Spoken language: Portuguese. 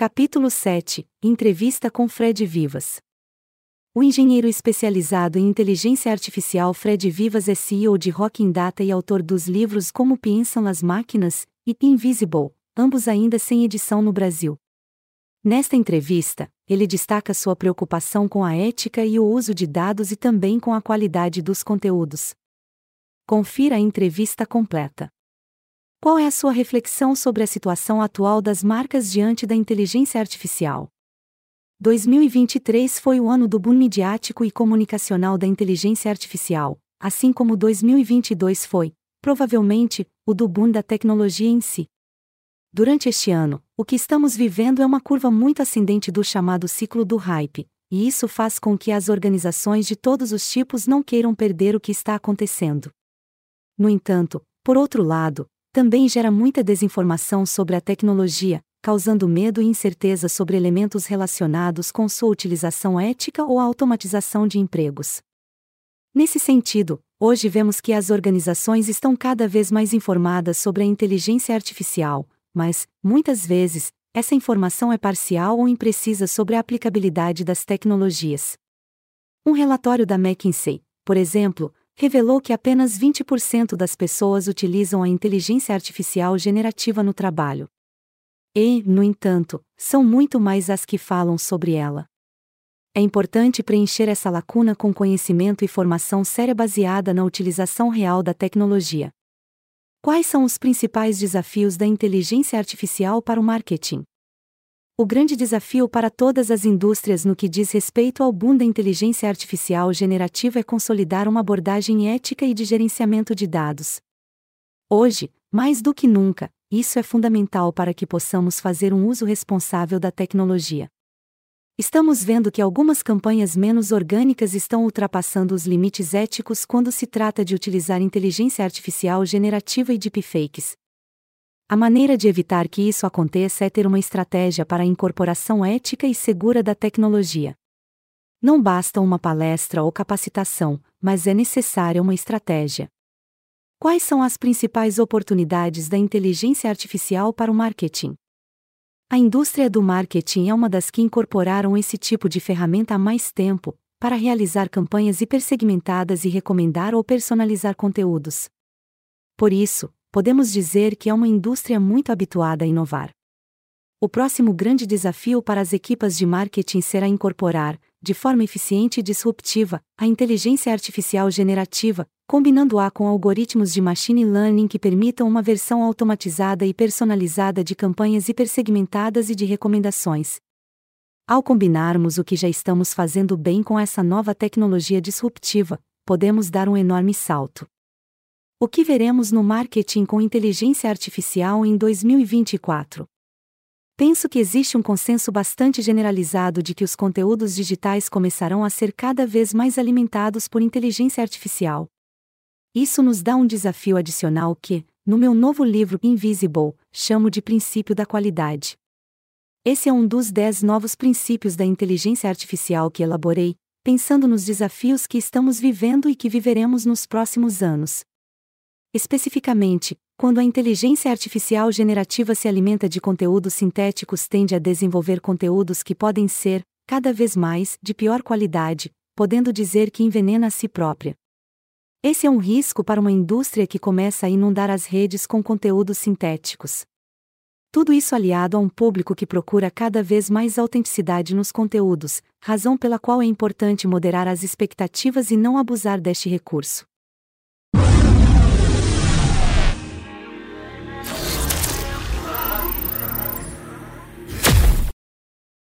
Capítulo 7 Entrevista com Fred Vivas. O engenheiro especializado em inteligência artificial Fred Vivas é CEO de Rocking Data e autor dos livros Como Pensam as Máquinas e Invisible, ambos ainda sem edição no Brasil. Nesta entrevista, ele destaca sua preocupação com a ética e o uso de dados e também com a qualidade dos conteúdos. Confira a entrevista completa. Qual é a sua reflexão sobre a situação atual das marcas diante da inteligência artificial? 2023 foi o ano do boom midiático e comunicacional da inteligência artificial, assim como 2022 foi, provavelmente, o do boom da tecnologia em si. Durante este ano, o que estamos vivendo é uma curva muito ascendente do chamado ciclo do hype, e isso faz com que as organizações de todos os tipos não queiram perder o que está acontecendo. No entanto, por outro lado, também gera muita desinformação sobre a tecnologia, causando medo e incerteza sobre elementos relacionados com sua utilização ética ou a automatização de empregos. Nesse sentido, hoje vemos que as organizações estão cada vez mais informadas sobre a inteligência artificial, mas, muitas vezes, essa informação é parcial ou imprecisa sobre a aplicabilidade das tecnologias. Um relatório da McKinsey, por exemplo, revelou que apenas 20% das pessoas utilizam a inteligência artificial generativa no trabalho. E, no entanto, são muito mais as que falam sobre ela. É importante preencher essa lacuna com conhecimento e formação séria baseada na utilização real da tecnologia. Quais são os principais desafios da inteligência artificial para o marketing? O grande desafio para todas as indústrias no que diz respeito ao boom da inteligência artificial generativa é consolidar uma abordagem ética e de gerenciamento de dados. Hoje, mais do que nunca, isso é fundamental para que possamos fazer um uso responsável da tecnologia. Estamos vendo que algumas campanhas menos orgânicas estão ultrapassando os limites éticos quando se trata de utilizar inteligência artificial generativa e deepfakes, a maneira de evitar que isso aconteça é ter uma estratégia para a incorporação ética e segura da tecnologia. Não basta uma palestra ou capacitação, mas é necessária uma estratégia. Quais são as principais oportunidades da inteligência artificial para o marketing? A indústria do marketing é uma das que incorporaram esse tipo de ferramenta há mais tempo, para realizar campanhas hipersegmentadas e recomendar ou personalizar conteúdos. Por isso, podemos dizer que é uma indústria muito habituada a inovar. O próximo grande desafio para as equipas de marketing será incorporar, de forma eficiente e disruptiva, a inteligência artificial generativa, combinando-a com algoritmos de machine learning que permitam uma versão automatizada e personalizada de campanhas hipersegmentadas e de recomendações. Ao combinarmos o que já estamos fazendo bem com essa nova tecnologia disruptiva, podemos dar um enorme salto. O que veremos no marketing com inteligência artificial em 2024? Penso que existe um consenso bastante generalizado de que os conteúdos digitais começarão a ser cada vez mais alimentados por inteligência artificial. Isso nos dá um desafio adicional que, no meu novo livro Invisible, chamo de princípio da qualidade. Esse é um dos dez novos princípios da inteligência artificial que elaborei, pensando nos desafios que estamos vivendo e que viveremos nos próximos anos. Especificamente, quando a inteligência artificial generativa se alimenta de conteúdos sintéticos, tende a desenvolver conteúdos que podem ser, cada vez mais, de pior qualidade, podendo dizer que envenena a si própria. Esse é um risco para uma indústria que começa a inundar as redes com conteúdos sintéticos. Tudo isso aliado a um público que procura cada vez mais autenticidade nos conteúdos, razão pela qual é importante moderar as expectativas e não abusar deste recurso.